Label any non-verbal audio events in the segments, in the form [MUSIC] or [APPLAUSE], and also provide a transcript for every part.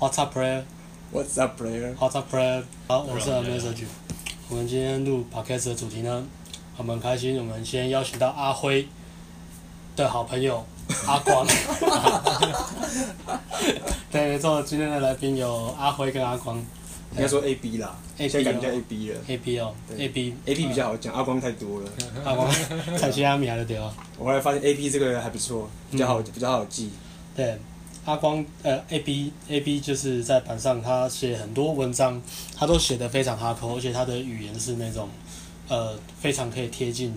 What's up, player? What's up, player? What's up, player? 好，我是 Message。我们今天录 Podcast 的主题呢，我们很开心。我们先邀请到阿辉的好朋友 [LAUGHS] 阿光。[LAUGHS] 对，没错，今天的来宾有阿辉跟阿光。应该说 A B 啦，现在改名叫 A B 了。A B 哦，A B A B 比较好讲，阿光太多了。[LAUGHS] 阿光，彩旗阿米还是对哦。我后来发现 A B 这个还不错，比较好，比较好记。对。阿光，呃，A B A B 就是在板上，他写很多文章，他都写的非常哈口，而且他的语言是那种，呃，非常可以贴近，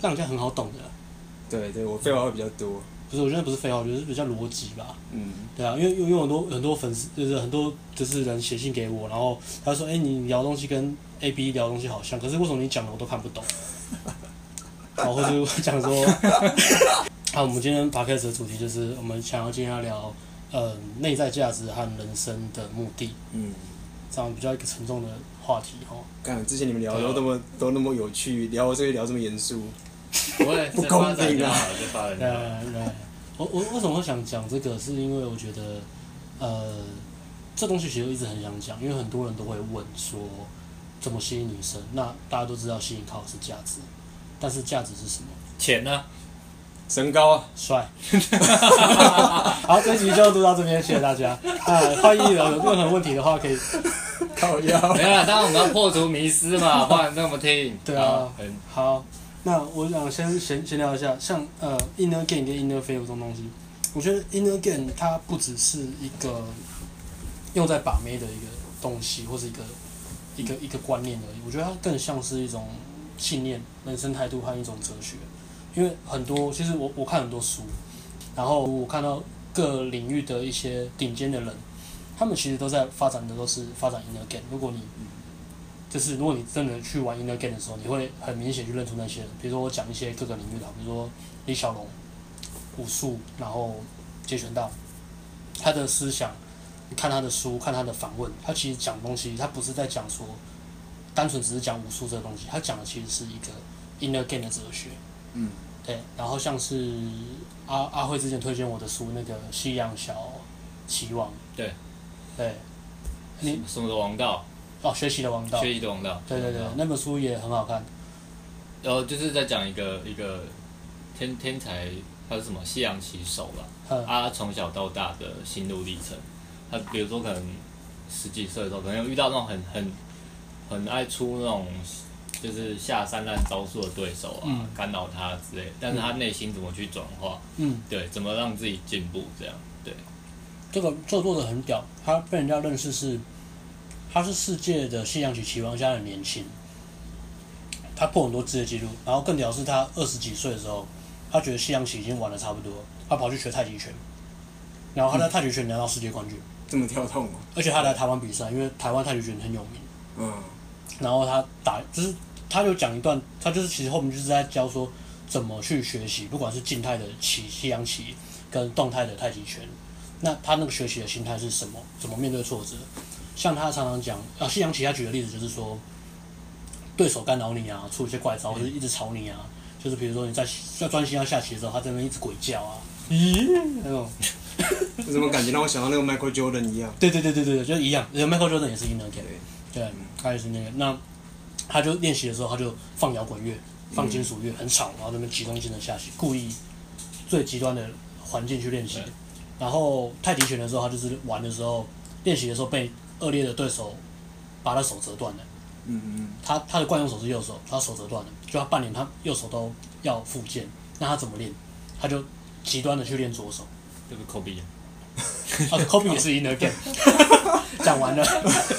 让人家很好懂的。对对，我废话会比较多。不是，我觉得不是废话，我觉得是比较逻辑吧。嗯。对啊，因为因为很多很多粉丝，就是很多就是人写信给我，然后他说：“哎、欸，你聊东西跟 A B 聊东西好像，可是为什么你讲的我都看不懂？”然 [LAUGHS] 后或者讲说。那、啊、我们今天 podcast 的主题就是，我们想要今天要聊，呃，内在价值和人生的目的。嗯，这样比较一个沉重的话题哈。看之前你们聊的都那么都那么有趣，聊我这里聊这么严肃，不会 [LAUGHS] 不公平啊！对对，我我为什么会想讲这个？是因为我觉得，呃，这东西其实我一直很想讲，因为很多人都会问说，怎么吸引女生？那大家都知道吸引靠的是价值，但是价值是什么？钱呢？身高啊，帅。[LAUGHS] 好，这集就录到这边，谢谢大家。啊，欢迎有任何问题的话可以靠腰。[LAUGHS] 没有，当然我们要破除迷思嘛，[LAUGHS] 不然那么听。对啊，好。那我想先闲闲聊一下，像呃，inner game 跟 inner feel 这种东西，我觉得 inner game 它不只是一个用在把妹的一个东西，或是一个一个一个观念而已。我觉得它更像是一种信念、人生态度和一种哲学。因为很多，其实我我看很多书，然后我看到各领域的一些顶尖的人，他们其实都在发展的都是发展 inner game。如果你，就是如果你真的去玩 inner game 的时候，你会很明显去认出那些人。比如说我讲一些各个领域的，比如说李小龙，武术，然后截拳道，他的思想，你看他的书，看他的访问，他其实讲东西，他不是在讲说，单纯只是讲武术这个东西，他讲的其实是一个 inner game 的哲学。嗯。对，然后像是阿阿辉之前推荐我的书，那个《夕阳小棋王》。对，对，你什么的王道？哦，学习的王道。学习的王道。对对对，那本书也很好看。然后就是在讲一个一个天天才，他是什么夕阳棋手吧？嗯。他从小到大的心路历程，他比如说可能十几岁的时候，可能有遇到那种很很很爱出那种。就是下三滥招数的对手啊，嗯、干扰他之类，但是他内心怎么去转化？嗯，对，怎么让自己进步？这样，对，这个做做的很屌，他被人家认识是，他是世界的西洋棋棋王，家很年轻，他破很多职业纪录，然后更屌是他二十几岁的时候，他觉得西洋棋已经玩的差不多，他跑去学太极拳，然后他在太极拳拿到世界冠军，嗯、这么跳痛，而且他来台湾比赛，因为台湾太极拳很有名，嗯，然后他打就是。他就讲一段，他就是其实后面就是在教说怎么去学习，不管是静态的棋、西洋棋跟动态的太极拳，那他那个学习的心态是什么？怎么面对挫折？像他常常讲啊，西洋棋他举的例子就是说，对手干扰你啊，出一些怪招，或者一直吵你啊，就是比如说你在要专心要下棋的时候，他在那边一直鬼叫啊，咦，那种，[LAUGHS] 有什么感觉让我想到那个 Michael Jordan 一样？对对对对对，就是一样，Michael Jordan 也是 inner game，对，他也是那个那。他就练习的时候，他就放摇滚乐，放金属乐，很吵，然后那边集中性的下去，故意最极端的环境去练习。然后太极拳的时候，他就是玩的时候，练习的时候被恶劣的对手把他手折断了。嗯嗯。他他的惯用手是右手，他手折断了，就他半年他右手都要复健。那他怎么练？他就极端的去练左手。这个科比。啊，Kobe 也是 inner game。[LAUGHS] 讲完了，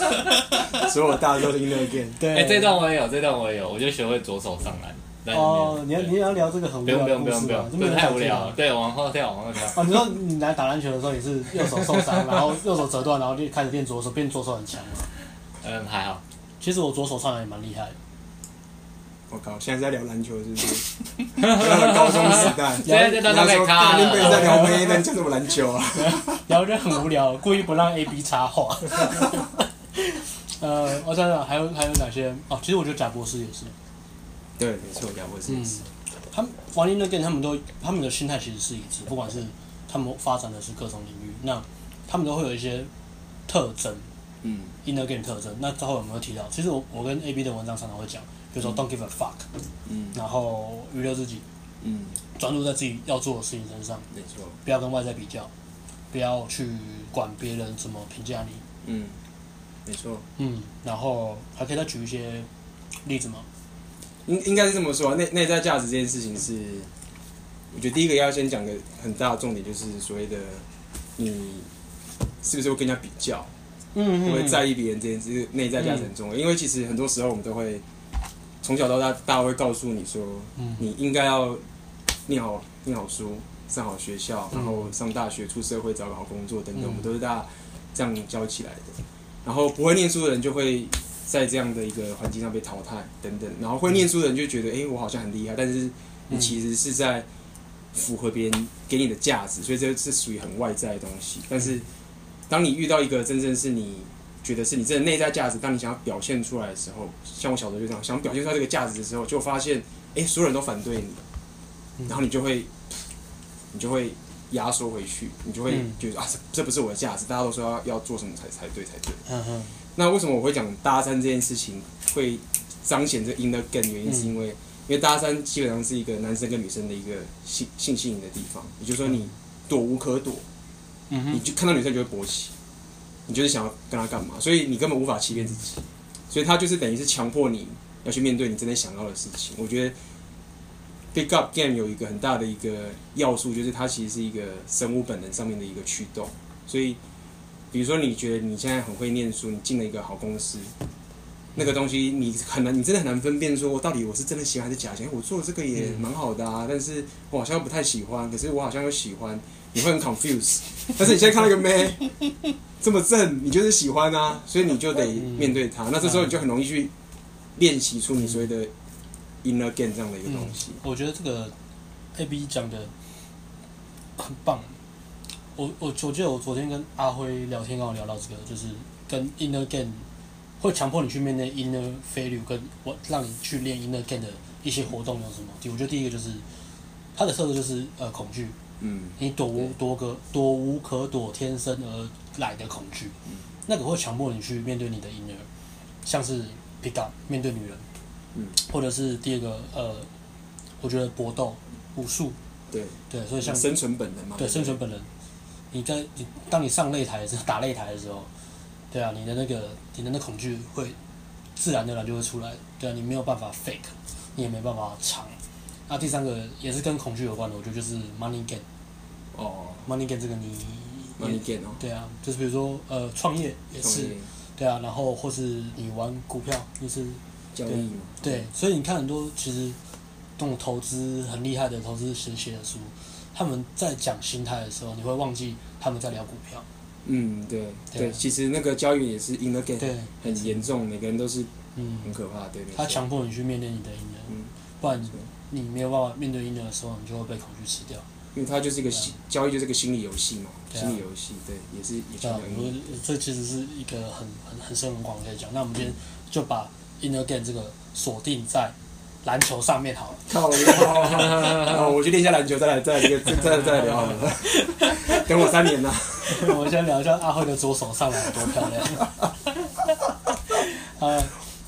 [LAUGHS] 所有大家都是 inner game。对，哎，这段我也有，这段我也有，我就学会左手上篮。哦，你要你要聊这个很无聊的故事吗？这太无聊。对，往后跳，往后跳。哦，你说你来打篮球的时候，你是右手受伤，然后右手折断，然后就开始练左手，变左手很强吗？嗯，还好。其实我左手上篮也蛮厉害的。我靠，现在在聊篮球是不是？高中时代，[LAUGHS] 现在在聊篮球。林北在聊 A，，那叫什么篮球啊？[LAUGHS] 聊得很无聊，故意不让 A B 插话。[LAUGHS] 呃，我想想，还有还有哪些？哦，其实我觉得贾博士也是。对，没错，贾博士也是。他们玩 inner game，他们都他们的心态其实是一致，不管是他们发展的是各种领域。那他们都会有一些特征，嗯，inner game 特征。那之后有没有提到？其实我我跟 A B 的文章常常会讲，比如说 don't give a fuck，嗯，然后娱乐自己，嗯，专注在自己要做的事情身上，没错，不要跟外在比较，不要去管别人怎么评价你，嗯，没错，嗯，然后还可以再举一些例子吗？应应该是这么说啊，内内在价值这件事情是，我觉得第一个要先讲的很大的重点就是所谓的你是不是会跟人家比较，嗯，会在意别人这件事，内在价值很重要。因为其实很多时候我们都会从小到大，大家会告诉你说，你应该要念好念好书，上好学校，然后上大学出社会找个好工作等等，我们都是大家这样教起来的。然后不会念书的人就会。在这样的一个环境上被淘汰等等，然后会念书的人就觉得，哎、欸，我好像很厉害，但是你其实是在符合别人给你的价值，所以这是属于很外在的东西。但是当你遇到一个真正是你觉得是你这内在价值，当你想要表现出来的时候，像我小时候就这样，想表现出来这个价值的时候，就发现，哎、欸，所有人都反对你，然后你就会，你就会压缩回去，你就会觉得啊，这这不是我的价值，大家都说要要做什么才才对才对。那为什么我会讲搭讪这件事情会彰显这 inner game？原因是因为，因为搭讪基本上是一个男生跟女生的一个性性吸引的地方，也就是说你躲无可躲，你就看到女生就会勃起，你就是想要跟他干嘛，所以你根本无法欺骗自己，所以他就是等于是强迫你要去面对你真的想要的事情。我觉得 pick up game 有一个很大的一个要素，就是它其实是一个生物本能上面的一个驱动，所以。比如说，你觉得你现在很会念书，你进了一个好公司，那个东西你很难，你真的很难分辨说，到底我是真的喜欢还是假喜欢。我做的这个也蛮好的啊，但是我好像不太喜欢，可是我好像又喜欢，你会很 confuse。但是你现在看到一个 [LAUGHS] 妹这么正，你就是喜欢啊，所以你就得面对它。那这时候你就很容易去练习出你所谓的 inner game 这样的一个东西。我觉得这个 A B 讲的很棒。我我我记得我昨天跟阿辉聊天，刚好聊到这个，就是跟 inner game 会强迫你去面对 inner failure，跟我让你去练 inner game 的一些活动有什么？我觉得第一个就是它的特色就是呃恐惧，嗯，你躲无躲个躲无可躲，天生而来的恐惧，嗯，那个会强迫你去面对你的 inner，像是 pick up 面对女人，嗯，或者是第二个呃，我觉得搏斗武术，对对，所以像生存本能嘛，对生存本能。你在你当你上擂台的时候，[LAUGHS] 打擂台的时候，对啊，你的那个你的那恐惧会自然而然就会出来，对啊，你没有办法 fake，你也没办法藏。那第三个也是跟恐惧有关的，我觉得就是 money gain。哦，money gain 这个你 money gain 哦，对啊，就是比如说呃创业也是，对啊，然后或是你玩股票也是交易嘛，对，所以你看很多其实这种投资很厉害的投资神写的书。他们在讲心态的时候，你会忘记他们在聊股票。嗯，对对，对，其实那个交易也是 in the game，对，很严重，每个人都是嗯。很可怕，对。他强迫你去面对你的 inner，嗯，不然你没有办法面对 inner 的时候，你就会被恐惧吃掉。因为它就是一个心交易，就是个心理游戏嘛，心理游戏，对，也是也是。我这其实是一个很很很深很广可以讲。那我们今天就把 inner game 这个锁定在。篮球上面好了，好，好，我去练一下篮球，再来，再来这个，再再来聊好了。等我三年呐。我们先聊一下阿辉的左手上篮有多漂亮。[LAUGHS] 好，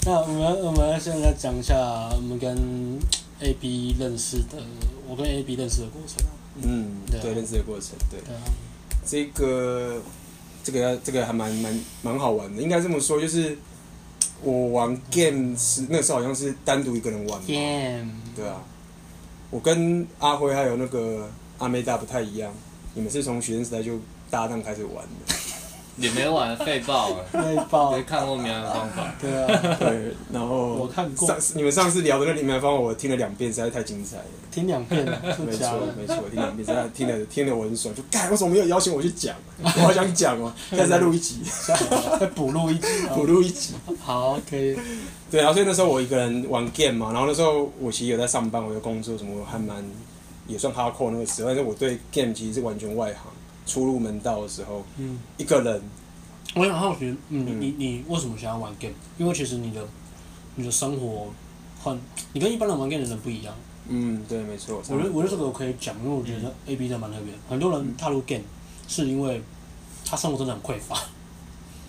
那我们我们现在讲一下我们跟 A B 认识的，我跟 A B 认识的过程。嗯，对，认识的过程，对。这个这个这个还蛮蛮蛮好玩的，应该这么说，就是。我玩 game 是那时候好像是单独一个人玩，game 对啊，我跟阿辉还有那个阿妹大不太一样，你们是从学生时代就搭档开始玩的。也没玩废爆啊，[LAUGHS] 废爆，没看过明安的方法。对啊，对，然后我看过。上你们上次聊的那里面方法，我听了两遍，实在太精彩了。听两遍了，[LAUGHS] 没错没错，听两遍，实在听了听了我很爽。就干，为什么没有邀请我去讲？[LAUGHS] 我好想讲哦，现在再录一集，再补录一集，补录一集。好，可以。对，然后所以那时候我一个人玩 game 嘛，然后那时候我其实有在上班，我有工作什么，我还蛮也算 hardcore 那个时候，但是我对 game 其实是完全外行。初入门道的时候，嗯，一个人，我很好奇，嗯，你你你为什么想要玩 game？因为其实你的你的生活很，你跟一般人玩 game 的人不一样。嗯，对，没错。我觉得我觉得这个我可以讲，因为我觉得 A B 的蛮特别。很多人踏入 game 是因为他生活真的很匮乏。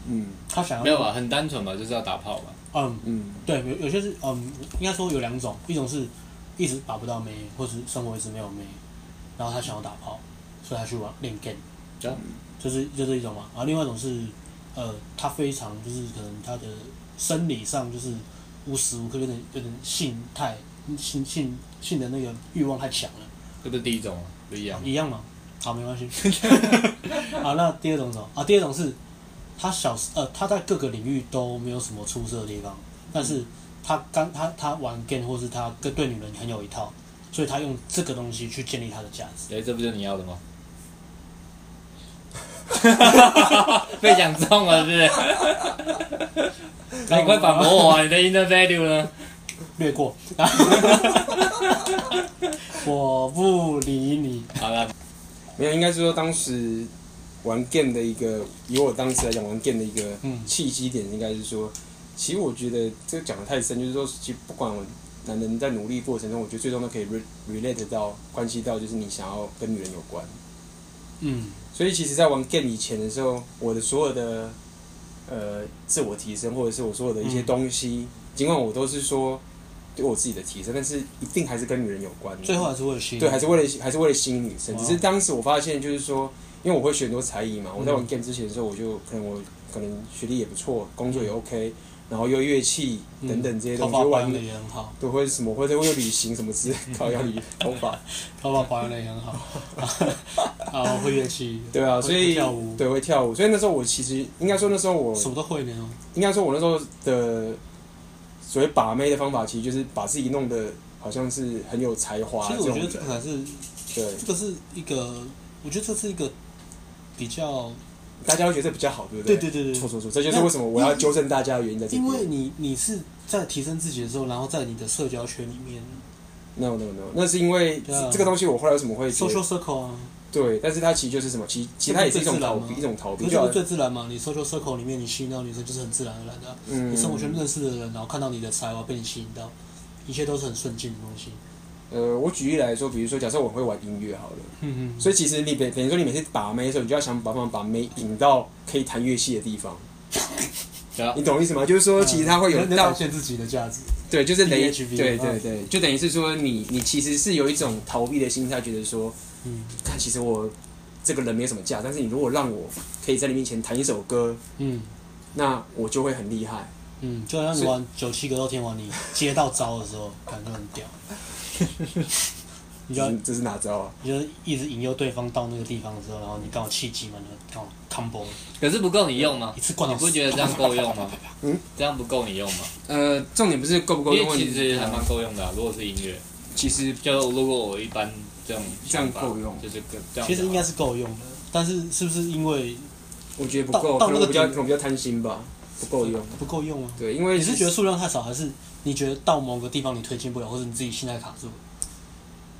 嗯，他想要没有啊？很单纯吧，就是要打炮吧。嗯嗯，对，有有些是嗯，应该说有两种，一种是一直打不到妹，或是生活一直没有妹，然后他想要打炮，所以他去玩练 game，就是就这一种嘛。然后另外一种是呃，他非常就是可能他的生理上就是无时无刻有点有点性态性性性的那个欲望太强了。这不是第一种吗？不一样。一样吗？好，没关系。[LAUGHS] 好，那第二种是什么？啊，第二种是。他小时呃，他在各个领域都没有什么出色的地方，但是他刚他他玩 game 或是他跟对女人很有一套，所以他用这个东西去建立他的价值。哎，这不就是你要的吗？[LAUGHS] 被讲中了，是不是？[LAUGHS] 你快反驳我啊！你的 inner value 呢？略过。[LAUGHS] 我不理你。好了，没有，应该是说当时。玩 game 的一个，以我当时来讲，玩 game 的一个契机点，应该是说，其实我觉得这个讲的太深，就是说，其实不管我男人在努力过程中，我觉得最终都可以 relate 到关系到，就是你想要跟女人有关。嗯。所以其实，在玩 game 以前的时候，我的所有的呃自我提升，或者是我所有的一些东西，尽管我都是说对我自己的提升，但是一定还是跟女人有关。最后还是为了吸引。对，还是为了还是为了吸引女生。只是当时我发现，就是说。因为我会学很多才艺嘛，我在玩 game 之前的时候，我就可能我可能学历也不错，工作也 OK，然后又乐器等等这些东西，保养的也很好，都会什么或者会有旅行什么之类，靠要理头发，头发保养的也很好，然 [LAUGHS] 后会乐器，对啊，所以跳舞，对，会跳舞，所以那时候我其实应该说那时候我什么都会呢，应该说我那时候的所谓把妹的方法，其实就是把自己弄得好像是很有才华。其实我觉得这个还是对，这个是一个，我觉得这是一个。比较，大家会觉得这比较好，对不对？对对对对，错错错，这就是为什么我要纠正大家的原因在这里。因为你你是在提升自己的时候，然后在你的社交圈里面。No no no，那是因为这个东西我后来为什么会 social circle 啊？对，但是它其实就是什么？其其实它也是一种逃避，一种逃避。这不最自然嘛？你 social circle 里面你吸引到女生就是很自然而然的。嗯。你生活圈认识的人，然后看到你的才华被你吸引到，一切都是很顺境的东西。呃，我举例来说，比如说，假设我会玩音乐好了，嗯嗯，所以其实你等等于说，你每次把妹的时候，你就要想办法把妹引到可以弹乐器的地方。[LAUGHS] 你懂我意思吗？就是说，其实它会有表现自己的价值。对，就是等于对对对，就等于是说，你你其实是有一种逃避的心态，觉得说，嗯，看其实我这个人没什么价，但是你如果让我可以在你面前弹一首歌，嗯，那我就会很厉害。嗯，就好像你玩九七格斗天王，你接到招的时候，感觉很屌。[LAUGHS] 你就这是哪招啊？你就一直引诱对方到那个地方的时候，然后你刚好契机嘛，你刚好 combo。可是不够你用吗？一次灌到。你不觉得这样够用吗？嗯，这样不够你用吗？呃，重点不是够不够用，其实还蛮够用的啊。如果是音乐，其实就如果我一般这样这样够用，就是这样。其实应该是够用的，但是是不是因为我觉得不够，可能比较可能比较贪心吧，不够用，不够用啊。对，因为你是觉得数量太少，还是你觉得到某个地方你推进不了，或者你自己心态卡住？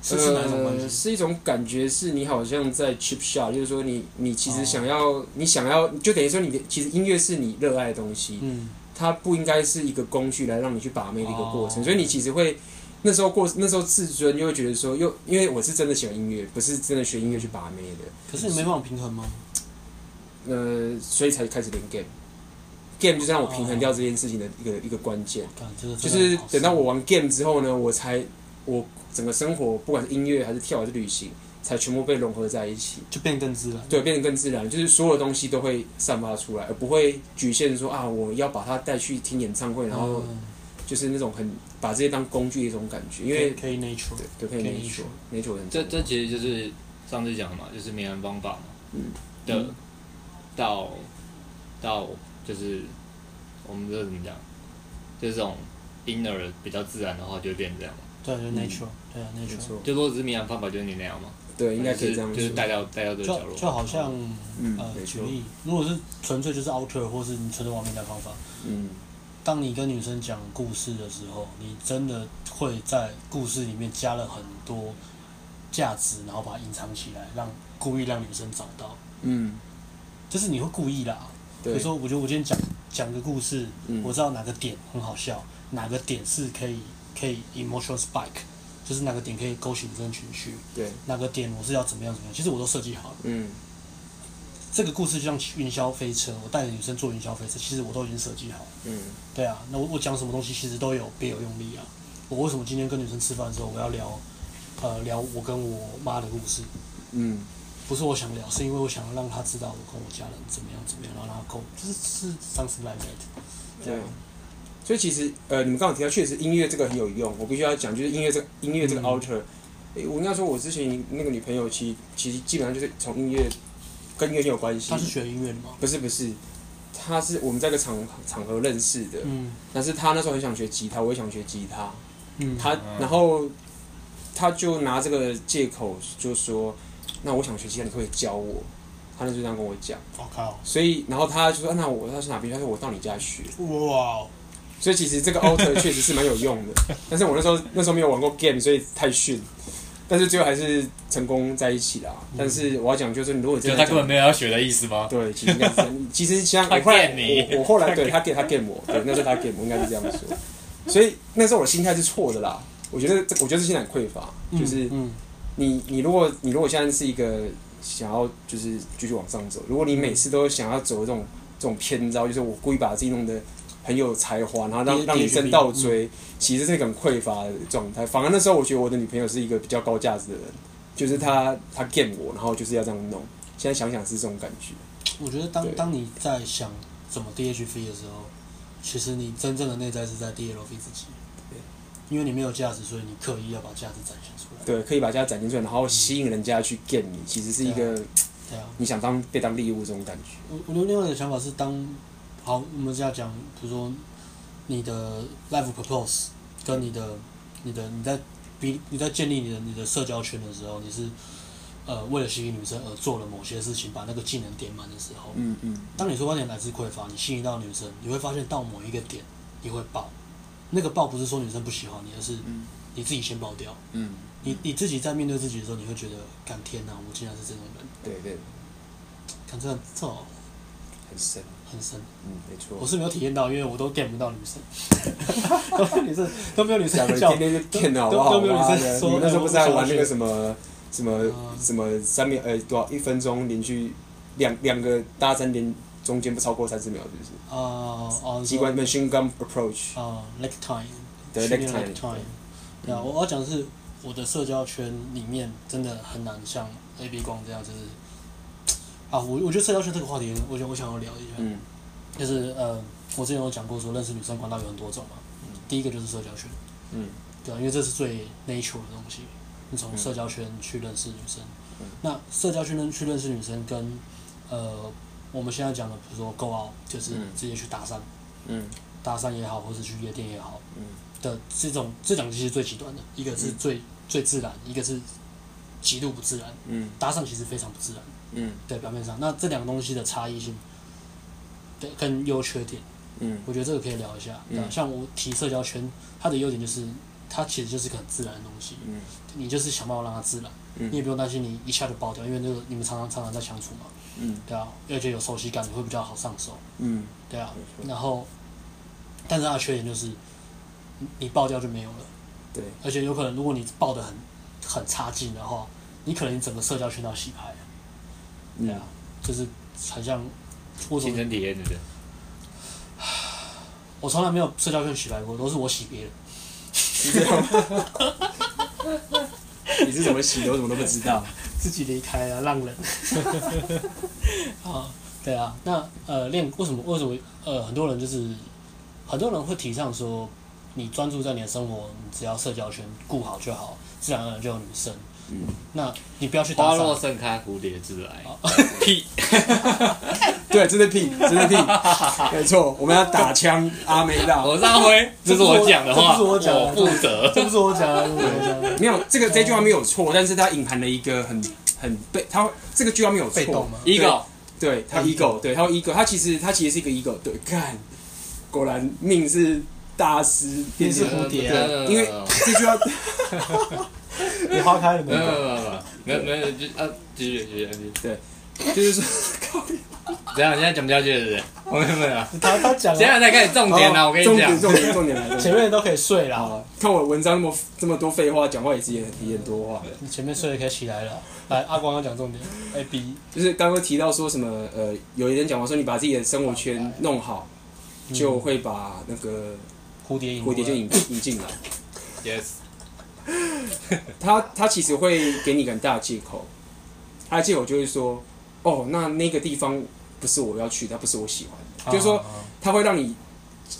是是哪种关系？呃，是一种感觉，是你好像在 cheap shot，就是说你你其实想要，oh. 你想要，就等于说你的其实音乐是你热爱的东西，嗯，它不应该是一个工具来让你去把妹的一个过程，oh. 所以你其实会那时候过那时候自尊就会觉得说，又因为我是真的喜欢音乐，不是真的学音乐去把妹的。可是你没办法平衡吗？呃，所以才开始练 game，game 就是让我平衡掉这件事情的一个一个关键，就是等到我玩 game 之后呢，我才我。整个生活，不管是音乐还是跳还是旅行，才全部被融合在一起，就变得更自然。对，变得更自然，就是所有东西都会散发出来，而不会局限说啊，我要把它带去听演唱会，然后就是那种很把这些当工具的一种感觉。因为可以 nature，对，可以 nature，nature 很。这这其实就是上次讲的嘛，就是名人方法嘛。嗯。的，到，到就是我们这怎么讲？就是这种 inner 比较自然的话，就会变这样。对，就 nature，对啊，nature。就如果只是冥想方法，就是你那样嘛？对，应该可以这样。就是带到带到这个角落。就好像，呃，举例，如果是纯粹就是 outer 或是你纯粹玩命的方法，嗯，当你跟女生讲故事的时候，你真的会在故事里面加了很多价值，然后把它隐藏起来，让故意让女生找到。嗯，就是你会故意啦。比如说，我觉得我今天讲讲个故事，我知道哪个点很好笑，哪个点是可以。可以 emotional spike，就是哪个点可以勾起女生情绪，对，哪个点我是要怎么样怎么样，其实我都设计好了。嗯，这个故事就像云霄飞车，我带着女生坐云霄飞车，其实我都已经设计好。嗯，对啊，那我我讲什么东西其实都有别有用力啊。我为什么今天跟女生吃饭的时候，我要聊，呃，聊我跟我妈的故事？嗯，不是我想聊，是因为我想让他知道我跟我家人怎么样怎么样，然后让他够，就是是上次来的。对，所以其实呃，你们刚好提到，确实音乐这个很有用。我必须要讲，就是音乐这个音乐这个 alter，我应该说，我之前那个女朋友，其实其实基本上就是从音乐跟音乐有关系。她是学音乐的吗？不是不是，她是我们在一个场场合认识的。嗯。但是她那时候很想学吉他，我也想学吉他。嗯。她然后她就拿这个借口就说：“那我想学吉他，你可不可以教我？”他就这样跟我讲，我靠！所以，然后他就说：“那我他是哪边？”他说：“我到你家学。”哇！所以其实这个 alter 确实是蛮有用的，[LAUGHS] 但是我那时候那时候没有玩过 game，所以太逊。但是最后还是成功在一起了。但是我要讲就是，如果真的他根本没有要学的意思吗？对，其实。[LAUGHS] 其实像我后来，我我后来对他给他 game 我，对，那时候他 game 我应该是这样说。所以那时候我的心态是错的啦。我觉得这，我觉得是心态匮乏，就是你你如果你如果现在是一个。想要就是继续往上走。如果你每次都想要走这种这种偏招，就是我故意把自己弄得很有才华，然后让让女生倒追，其实是一个很匮乏的状态。反而那时候，我觉得我的女朋友是一个比较高价值的人，就是她她 game 我，然后就是要这样弄。现在想想是这种感觉。我觉得当当你在想怎么 DHV 的时候，其实你真正的内在是在 DLV 自己。因为你没有价值，所以你刻意要把价值展现出来。对，可以把价值展现出来，然后吸引人家去 get 你，其实是一个，对啊，你想当被当猎物这种感觉。我我另外一个想法是当，好，我们这样讲，比如说你的 life purpose 跟你的、你的、你在比你在建立你的你的社交圈的时候，你是呃为了吸引女生而做了某些事情，把那个技能点满的时候，嗯嗯，当你出发点来自匮乏，你吸引到女生，你会发现到某一个点你会爆。那个爆不是说女生不喜欢你，而是你自己先爆掉。嗯，你你自己在面对自己的时候，你会觉得，感天哪，我竟然是这种人。对对，看这样这很深很深。嗯，没错。我是没有体验到，因为我都 [LAUGHS] get 不到女生。都没有女生都没有女生叫，天天就电脑啊，都没有女生说。那时候不是在玩那个什么什么什么三秒呃多少一分钟连续两两个大三连。中间不超过三十秒，是不是？啊啊！机关 machine gun approach。啊，lag time。对，lag time。对啊，我要讲的是，我的社交圈里面真的很难像 A B 光这样，就是啊，我我觉得社交圈这个话题，我觉得我想要聊一下。嗯。就是呃，我之前有讲过说，认识女生管道有很多种嘛。嗯。第一个就是社交圈。嗯。对啊，因为这是最 natural 的东西，你从社交圈去认识女生。嗯。那社交圈能去认识女生，跟呃。我们现在讲的，比如说 go out，就是直接去搭讪，嗯，搭讪也好，或者去夜店也好，嗯，的这种这两个其实最极端的，一个是最、嗯、最自然，一个是极度不自然，嗯，搭讪其实非常不自然，嗯，对，表面上，那这两个东西的差异性，对，跟优缺点，嗯，我觉得这个可以聊一下，嗯，像我提社交圈，它的优点就是它其实就是个很自然的东西，嗯，你就是想办法让它自然，嗯，你也不用担心你一下就爆掉，因为那个你们常常常常在相处嘛。嗯，对啊，而且有熟悉感，你会比较好上手。嗯，对啊，然后，但是它的缺点就是，你爆掉就没有了。对，而且有可能，如果你爆的很很差劲的话，你可能你整个社交圈都要洗牌。对啊，就是很像，亲身体验的。[SIGHS] 我从来没有社交圈洗牌过，都是我洗别人。你是怎 [LAUGHS] 么洗的？我怎么都不知道。自己离开啊，浪人。[LAUGHS] 啊，对啊，那呃，练为什么为什么呃，很多人就是很多人会提倡说，你专注在你的生活，你只要社交圈顾好就好，自然而然就有女生。嗯，那你不要去打。花落盛开，蝴蝶自来。屁！[LAUGHS] [LAUGHS] 对，这是屁，这是屁，没错。我们要打枪，阿美大。我是阿辉，这是我讲的话，这不是我讲的，我负责。这不是我讲的，[LAUGHS] 没有这个这句话没有错，但是它隐含了一个很很被它这个句话没有错，ego，对，它 ego，对，它 ego，它其实它其实是一个 ego，对，看，果然命是大师，便是蝴蝶，因为这句话。[LAUGHS] 你花开了没有？没有没有没有没有，就啊，继续继续继续。对就是说，[LAUGHS] 怎样？现在讲不下去了是不是？我没有没有。他他讲，现在才开始重点了，我跟你讲，重点重点重点来了。[LAUGHS] 前面都可以睡了，看我文章那么这么多废话，讲话也是也也很多话。你前面睡了可以起来了。来，阿光要讲重点。A B 就是刚刚提到说什么呃，有一人讲话说你把自己的生活圈弄好，就会把那个蝴蝶蝴蝶就引引进来。Yes。[LAUGHS] 他他其实会给你很大的借口，他的借口就是说，哦，那那个地方不是我要去的，不是我喜欢的，就是说它会让你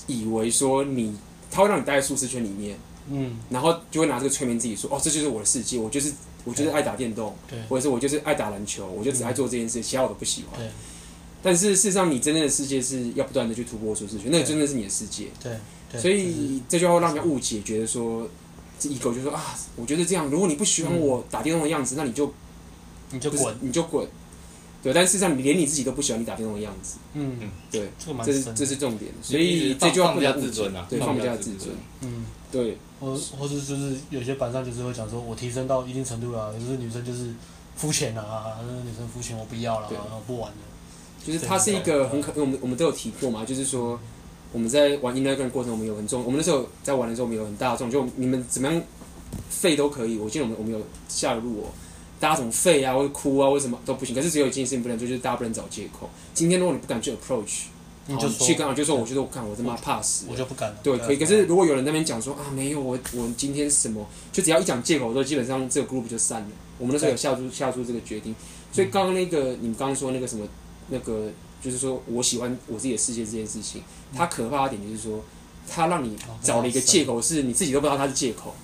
以为说你，它会让你待在舒适圈里面，嗯，然后就会拿这个催眠自己说，哦，这就是我的世界，我就是我就是爱打电动，对，或者是我就是爱打篮球，我就只爱做这件事，其他我都不喜欢，对。但是事实上，你真正的世界是要不断的去突破舒适圈，那个真的是你的世界，对，所以这就会让人家误解，觉得说这。一狗就说啊，我觉得这样，如果你不喜欢我打电动的样子，那你就你就滚，你就滚。对，但事实上，你连你自己都不喜欢你打电动的样子。嗯，对，这个这是这是重点。所以这就要放下自尊啊，对，放下自尊。嗯，对。或或者就是有些板上就是会讲说，我提升到一定程度了，就是女生就是肤浅啊，那女生肤浅我不要了，然后不玩了。就是它是一个很可，我们我们都有提过嘛，就是说。我们在玩 Inner Game 过程，我们有很重。我们那时候在玩的时候，我们有很大的重，就你们怎么样废都可以。我记得我们我们有下路哦，大家怎么废啊，或者哭啊，为什么都不行。可是只有一件事情不能做，就是大家不能找借口。今天如果你不敢去 approach，你就去刚好就说，我觉得我看我他妈怕死，我就不敢。对，可以。可是如果有人那边讲说啊，没有我我今天什么，就只要一讲借口，都基本上这个 group 就散了。我们那时候有下出下出这个决定。所以刚刚那个你们刚刚说那个什么那个。就是说我喜欢我自己的世界这件事情，它可怕的点就是说，它让你找了一个借口，是你自己都不知道它是借口。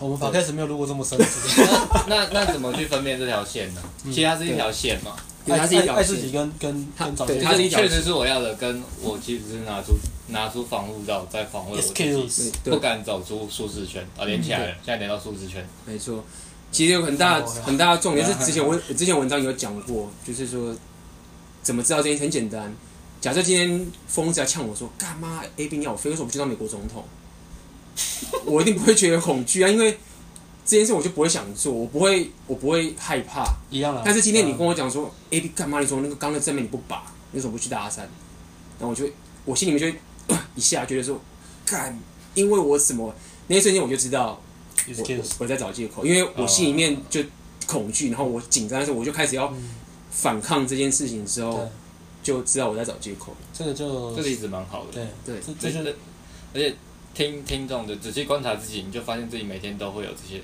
我们刚开始没有录过这么深。[LAUGHS] 那那怎么去分辨这条线呢？其实它是一条线嘛，它是一条爱自己跟跟跟找借口。它确实是我要的，跟我其实是拿出拿出防护罩在防卫我自己，不敢走出舒适圈啊，连起来了，现在连到舒适圈。没错，其实有很大很大的重点是之前我之前文章有讲过，就是说。怎么知道这件事很简单？假设今天疯子要呛我说：“干嘛 A B 要我飞，为什么不去当美国总统？” [LAUGHS] 我一定不会觉得恐惧啊，因为这件事我就不会想做，我不会，我不会害怕。一样的。但是今天你跟我讲说、嗯、A B 干嘛？你说那个刚的正面你不拔，你为什么不去搭讪？然后我就我心里面就会 [COUGHS] 一下觉得说：“干，因为我什么？”那一瞬间我就知道我，我我在找借口，因为我心里面就恐惧，然后我紧张的时候我就开始要。反抗这件事情之后，就知道我在找借口。这个就这个例子蛮好的。对对，这就是，而且听听众的仔细观察自己，你就发现自己每天都会有这些，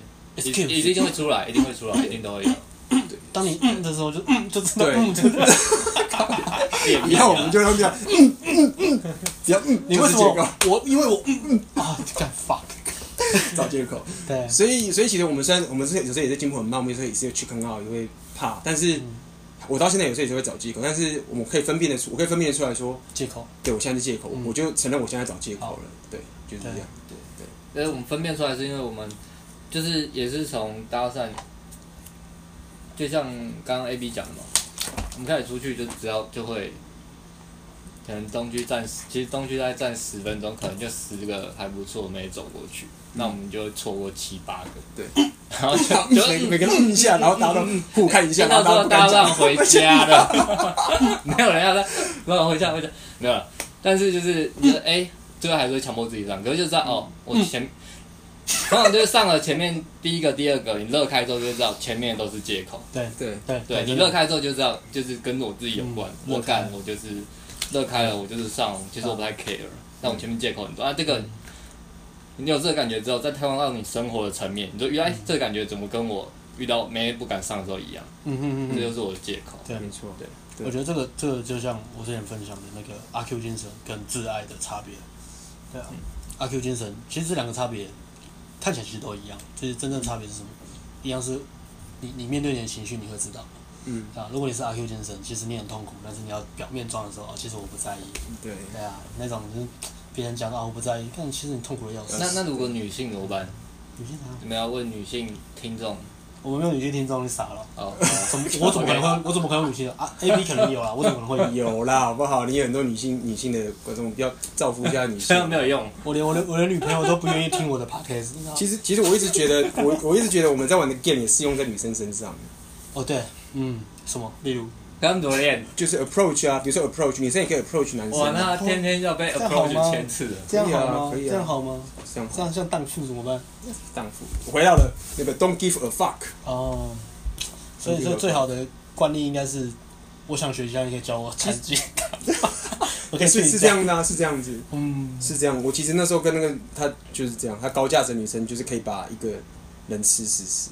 一一定会出来，一定会出来，一定都会有。对，当你嗯的时候，就嗯，就知道嗯，真的。[LAUGHS] 以后我们就要这样，嗯嗯嗯，只要嗯，[LAUGHS] 你为什么？我因为我嗯嗯啊，干 fuck，[LAUGHS] 找借口。对，所以所以其实我们虽然我们是有时候也是进步很慢，我们有时候也是去坑号，也会怕，但是。我到现在有时候也是会找借口，但是我们可以分辨得出，我可以分辨得出来说借口。对，我现在是借口，我就承认我现在找借口了。对，就是这样。对对。但是我们分辨出来是因为我们就是也是从搭讪，就像刚刚 A B 讲的嘛，我们开始出去就只要就会，可能东区站，其实东区大概站十分钟，可能就十个还不错没走过去，那我们就会错过七八个。对。然后就就每每个人嗯一下，然后大家都互看一下，然后大家让回家的，没有人要让让回家回家，没有。但是就是你说哎，最后还是会强迫自己上，可是就知道哦，我前通常就是上了前面第一个、第二个，你乐开之后就知道前面都是借口。对对对对，你乐开之后就知道就是跟我自己有关。我干，我就是乐开了，我就是上，其实我不太 care，但我前面借口很多啊，这个。你有这个感觉之后，再套用到你生活的层面，你说原来这个感觉怎么跟我遇到没不敢上的时候一样？嗯嗯嗯，这就是我的借口。对，没错。对，我觉得这个这个就像我之前分享的那个阿 Q 精神跟自爱的差别。对啊，阿 Q 精神其实这两个差别看起来其实都一样，就是真正差别是什么？一样是你你面对你的情绪，你会知道。嗯。啊，如果你是阿 Q 精神，其实你很痛苦，但是你要表面装的时候，其实我不在意。对。对啊，那种就是。别人讲啊，我不在意。但其实你痛苦的要死。那那如果女性怎么办？女性啥？你们要问女性听众。我们没有女性听众，你傻了？哦，[LAUGHS] 怎么我怎么可能会？我怎么可能有女性啊？A B 可能有啦，我怎么可能会有 [LAUGHS] 啦？好不好？你有很多女性女性的观众，要造福一下女性。[LAUGHS] 没有用，我连我的我的女朋友都不愿意听我的 podcast。其实其实我一直觉得，我我一直觉得我们在玩的 game 也适用在女生身上。哦，对嗯，什么？例如，刚怎么练？就是 approach 啊，比如说 approach，女生也可以 approach 男生。哇，那天天要被 approach 千次的，这样好吗？可以啊，这样好吗？这样这样像荡妇怎么办？荡妇，我回到了那个 don't give a fuck。哦，所以说最好的惯例应该是，我想学习，你可以教我弹吉他。[LAUGHS] OK，是是这样的啊，是这样子，嗯，是这样。我其实那时候跟那个他就是这样，他高价值女生就是可以把一个人吃死死。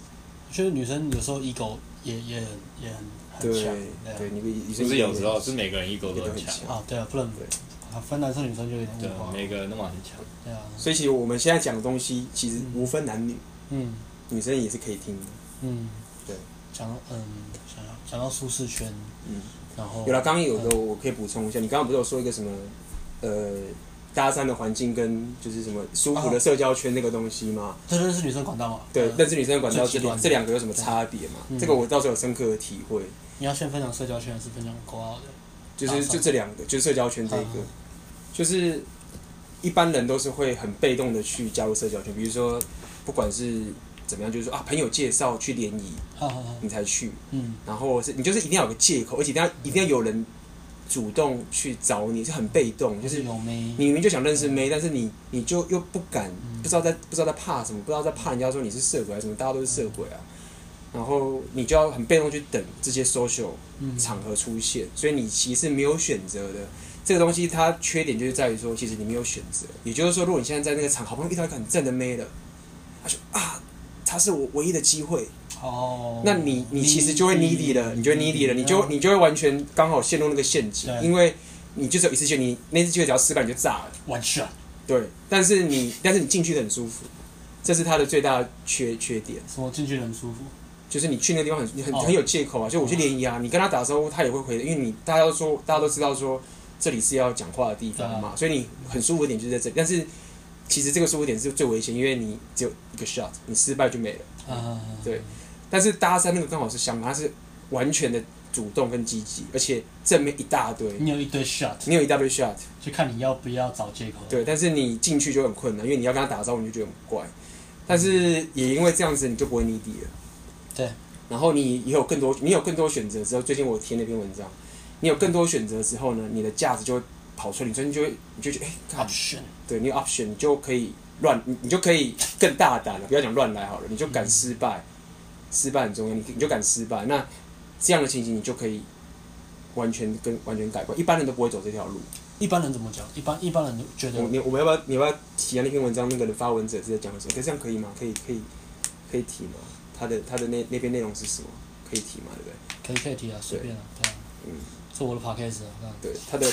我觉得女生有时候 ego 也也很也很很强，对，你女生不是有时候是每个人 ego 都很强。啊，对啊，不能对。啊，分男生女生就有点对，每个人都蛮强，对啊。所以其实我们现在讲的东西其实无分男女，嗯，女生也是可以听的，嗯，对。讲嗯，想要讲到舒适圈，嗯。然后有了，刚刚有个我可以补充一下，你刚刚不是有说一个什么，呃，搭讪的环境跟就是什么舒服的社交圈那个东西吗？这认识女生管道吗？对，认识女生管道这两这两个有什么差别吗？这个我倒是有深刻的体会。你要先分享社交圈还是分享国奥的？就是就这两个，就是社交圈这一个，就是一般人都是会很被动的去加入社交圈，比如说不管是。怎么样？就是说啊，朋友介绍去联谊，好好好你才去。嗯，然后是你就是一定要有个借口，而且一定要一定要有人主动去找你，是很被动。就是你明明就想认识妹，但是你你就又不敢，不知道在不知道在怕什么，不知道在怕人家说你是色鬼还是什么，大家都是色鬼啊。然后你就要很被动去等这些 social 场合出现，所以你其实没有选择的。这个东西它缺点就是在于说，其实你没有选择。也就是说，如果你现在在那个场，好不容易遇到一个很正的妹了，他说啊。他是我唯一的机会哦，那你你其实就会 needy 了，你就会 needy 了，你就你就会完全刚好陷入那个陷阱，因为你就只有一次机会，你那次机会只要失败你就炸了，完事啊。对，但是你但是你进去的很舒服，这是他的最大缺缺点。什么进去很舒服？就是你去那个地方很很很有借口啊，就我去联谊啊，你跟他打招呼他也会回的，因为你大家都说大家都知道说这里是要讲话的地方嘛，所以你很舒服的点就是在这里，但是。其实这个舒服点是最危险，因为你只有一个 shot，你失败就没了。Uh, 对，但是搭讪那个刚好是相反，它是完全的主动跟积极，而且正面一大堆。你有一堆 shot，你有一大堆 shot，就看你要不要找借口。对，但是你进去就很困难，因为你要跟他打招呼，你就觉得很怪。但是也因为这样子，你就不会 needy 了。对，然后你也有更多，你有更多选择之后，最近我贴那篇文章，你有更多选择之后呢，你的价值就会。跑出来，你所以你就会，你就觉得，哎、欸、，option，对，你有 option，你就可以乱，你你就可以更大胆了，不要讲乱来好了，你就敢失败，嗯、失败很重要，你你就敢失败，那这样的情形你就可以完全跟完全改观，一般人都不会走这条路。一般人怎么讲？一般一般人觉得，你我们要不要你要不要提下那篇文章那个人发文者是在讲什么？可以这样可以吗？可以可以可以提吗？他的他的那那篇内容是什么？可以提吗？对不对？可以可以提啊，随便啊，对啊，嗯，是我的 podcast 啊，对他的。